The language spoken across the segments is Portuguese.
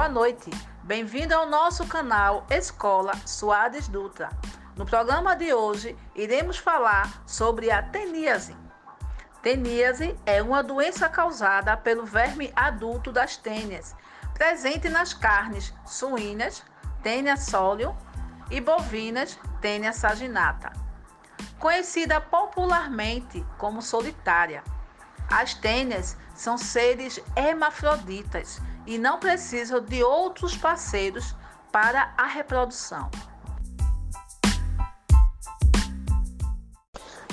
Boa noite, bem-vindo ao nosso canal Escola Suades Dutra. No programa de hoje, iremos falar sobre a teníase. Teníase é uma doença causada pelo verme adulto das tênias, presente nas carnes suínas, tênia e bovinas, tênia saginata. Conhecida popularmente como solitária. As tênias são seres hermafroditas e não precisam de outros parceiros para a reprodução.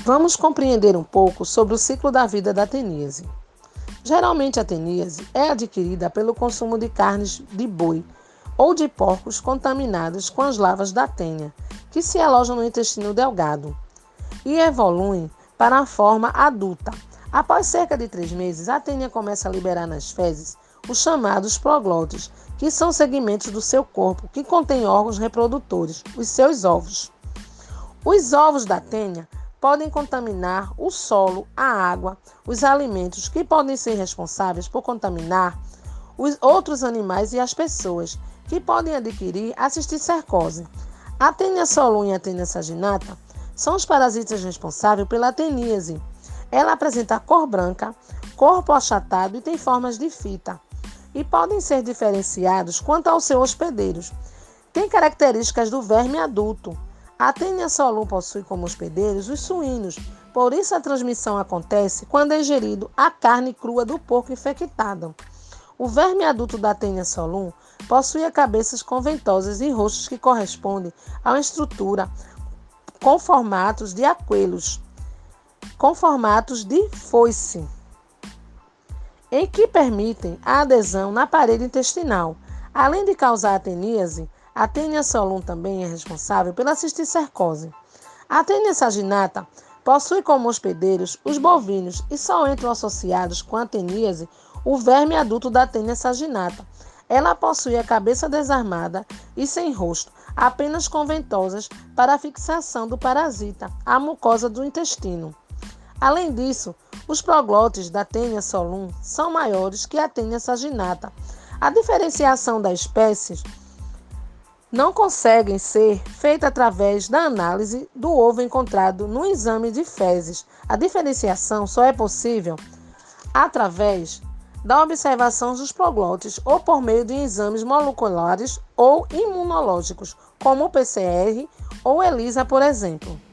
Vamos compreender um pouco sobre o ciclo da vida da teníase. Geralmente a teníase é adquirida pelo consumo de carnes de boi ou de porcos contaminados com as lavas da tênia, que se alojam no intestino delgado e evoluem para a forma adulta. Após cerca de três meses, a tênia começa a liberar nas fezes os chamados proglotes, que são segmentos do seu corpo que contêm órgãos reprodutores, os seus ovos. Os ovos da tênia podem contaminar o solo, a água, os alimentos, que podem ser responsáveis por contaminar os outros animais e as pessoas, que podem adquirir a cisticercose. A tênia solum e a tênia saginata são os parasitas responsáveis pela teníase. Ela apresenta cor branca, corpo achatado e tem formas de fita. E podem ser diferenciados quanto aos seus hospedeiros. Tem características do verme adulto. A tênia solum possui como hospedeiros os suínos, por isso a transmissão acontece quando é ingerido a carne crua do porco infectado. O verme adulto da tênia solum possui cabeças conventosas e rostos que correspondem a uma estrutura com formatos de aquelos, com formatos de foice, em que permitem a adesão na parede intestinal. Além de causar a teníase, a tênia solum também é responsável pela cisticercose. A tênia saginata possui como hospedeiros os bovinos e só entram associados com a teníase o verme adulto da tênia saginata. Ela possui a cabeça desarmada e sem rosto, apenas com ventosas para a fixação do parasita, a mucosa do intestino. Além disso, os proglotes da tênia solum são maiores que a tênia saginata. A diferenciação das espécies não conseguem ser feita através da análise do ovo encontrado no exame de fezes. A diferenciação só é possível através da observação dos proglotes ou por meio de exames moleculares ou imunológicos, como o PCR ou ELISA, por exemplo.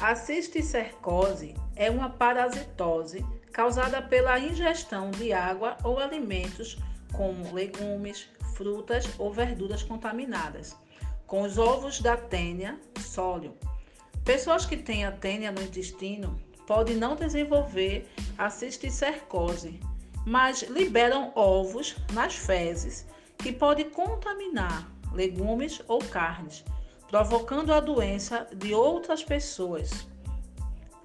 A cisticercose é uma parasitose causada pela ingestão de água ou alimentos como legumes, frutas ou verduras contaminadas, com os ovos da tênia sólio. Pessoas que têm a tênia no intestino podem não desenvolver a cisticercose, mas liberam ovos nas fezes que podem contaminar legumes ou carnes, provocando a doença de outras pessoas.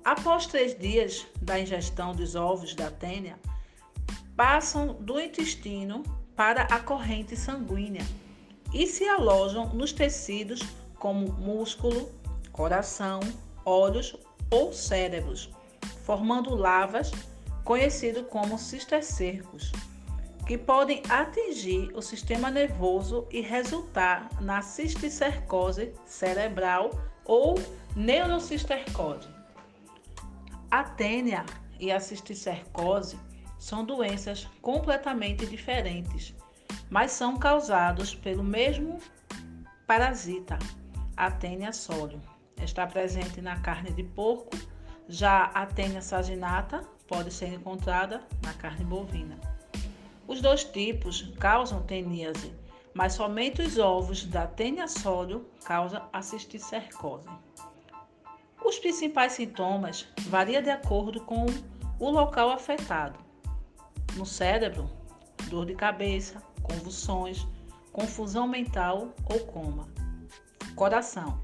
Após três dias da ingestão dos ovos da tênia, passam do intestino para a corrente sanguínea e se alojam nos tecidos como músculo, coração, olhos ou cérebros, formando lavas conhecido como cistercercos, que podem atingir o sistema nervoso e resultar na cisticercose cerebral ou neurocistercose. A tênia e a cisticercose são doenças completamente diferentes, mas são causados pelo mesmo parasita, a tênia está presente na carne de porco, já a tênia saginata pode ser encontrada na carne bovina. Os dois tipos causam teníase, mas somente os ovos da tênia sólio causam a cisticercose. Os principais sintomas variam de acordo com o local afetado. No cérebro, dor de cabeça, convulsões, confusão mental ou coma. Coração,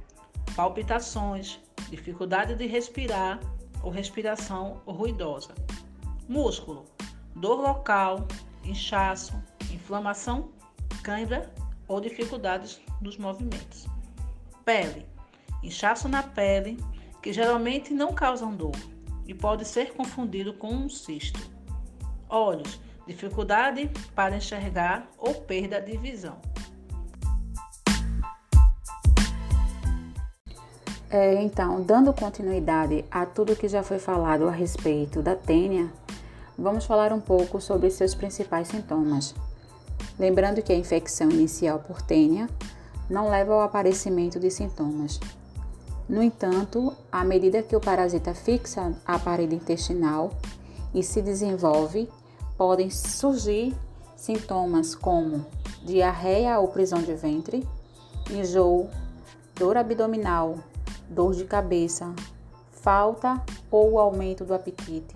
palpitações, dificuldade de respirar ou respiração ruidosa. Músculo, dor local, inchaço, inflamação, cãibra ou dificuldades nos movimentos. Pele, inchaço na pele que geralmente não causam dor e pode ser confundido com um cisto. Olhos, dificuldade para enxergar ou perda de visão. É, então, dando continuidade a tudo que já foi falado a respeito da tênia, vamos falar um pouco sobre seus principais sintomas. Lembrando que a infecção inicial por tênia não leva ao aparecimento de sintomas. No entanto, à medida que o parasita fixa a parede intestinal e se desenvolve, podem surgir sintomas como diarreia ou prisão de ventre, enjoo, dor abdominal, dor de cabeça, falta ou aumento do apetite,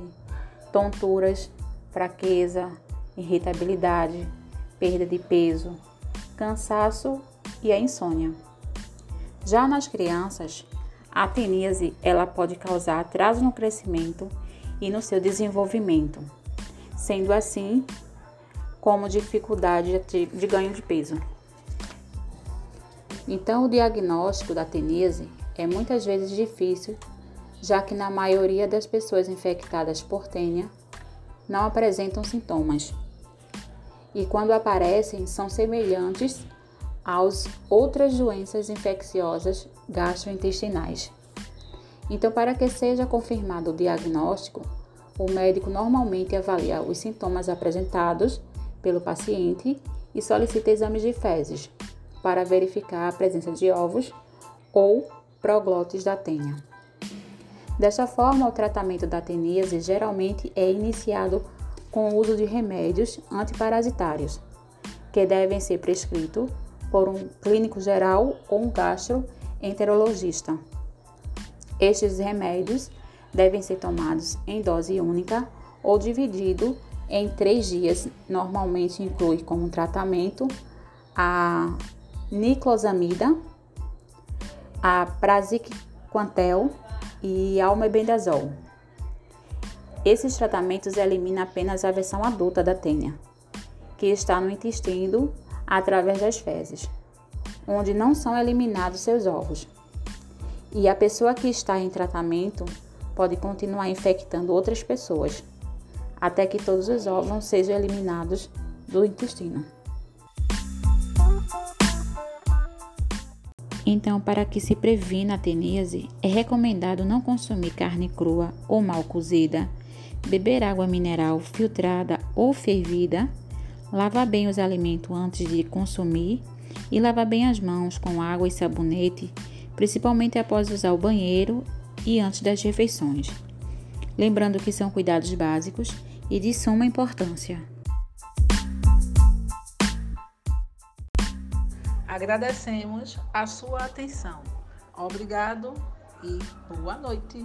tonturas, fraqueza, irritabilidade, perda de peso, cansaço e a insônia. Já nas crianças, a teníase ela pode causar atraso no crescimento e no seu desenvolvimento, sendo assim como dificuldade de ganho de peso. Então, o diagnóstico da teníase é muitas vezes difícil, já que na maioria das pessoas infectadas por tênia não apresentam sintomas. E quando aparecem, são semelhantes às outras doenças infecciosas gastrointestinais. Então, para que seja confirmado o diagnóstico, o médico normalmente avalia os sintomas apresentados pelo paciente e solicita exames de fezes para verificar a presença de ovos ou proglotes da tenha. Desta forma, o tratamento da teníase geralmente é iniciado com o uso de remédios antiparasitários, que devem ser prescritos por um clínico geral ou um gastroenterologista. Estes remédios devem ser tomados em dose única ou dividido em três dias. Normalmente inclui como tratamento a niclosamida, a praziquantel e almebendazol. Esses tratamentos eliminam apenas a versão adulta da tênia, que está no intestino através das fezes, onde não são eliminados seus ovos. E a pessoa que está em tratamento pode continuar infectando outras pessoas, até que todos os ovos sejam eliminados do intestino. Então, para que se previna a teníase, é recomendado não consumir carne crua ou mal cozida, beber água mineral filtrada ou fervida, lavar bem os alimentos antes de consumir e lavar bem as mãos com água e sabonete, principalmente após usar o banheiro e antes das refeições. Lembrando que são cuidados básicos e de suma importância. Agradecemos a sua atenção. Obrigado e boa noite.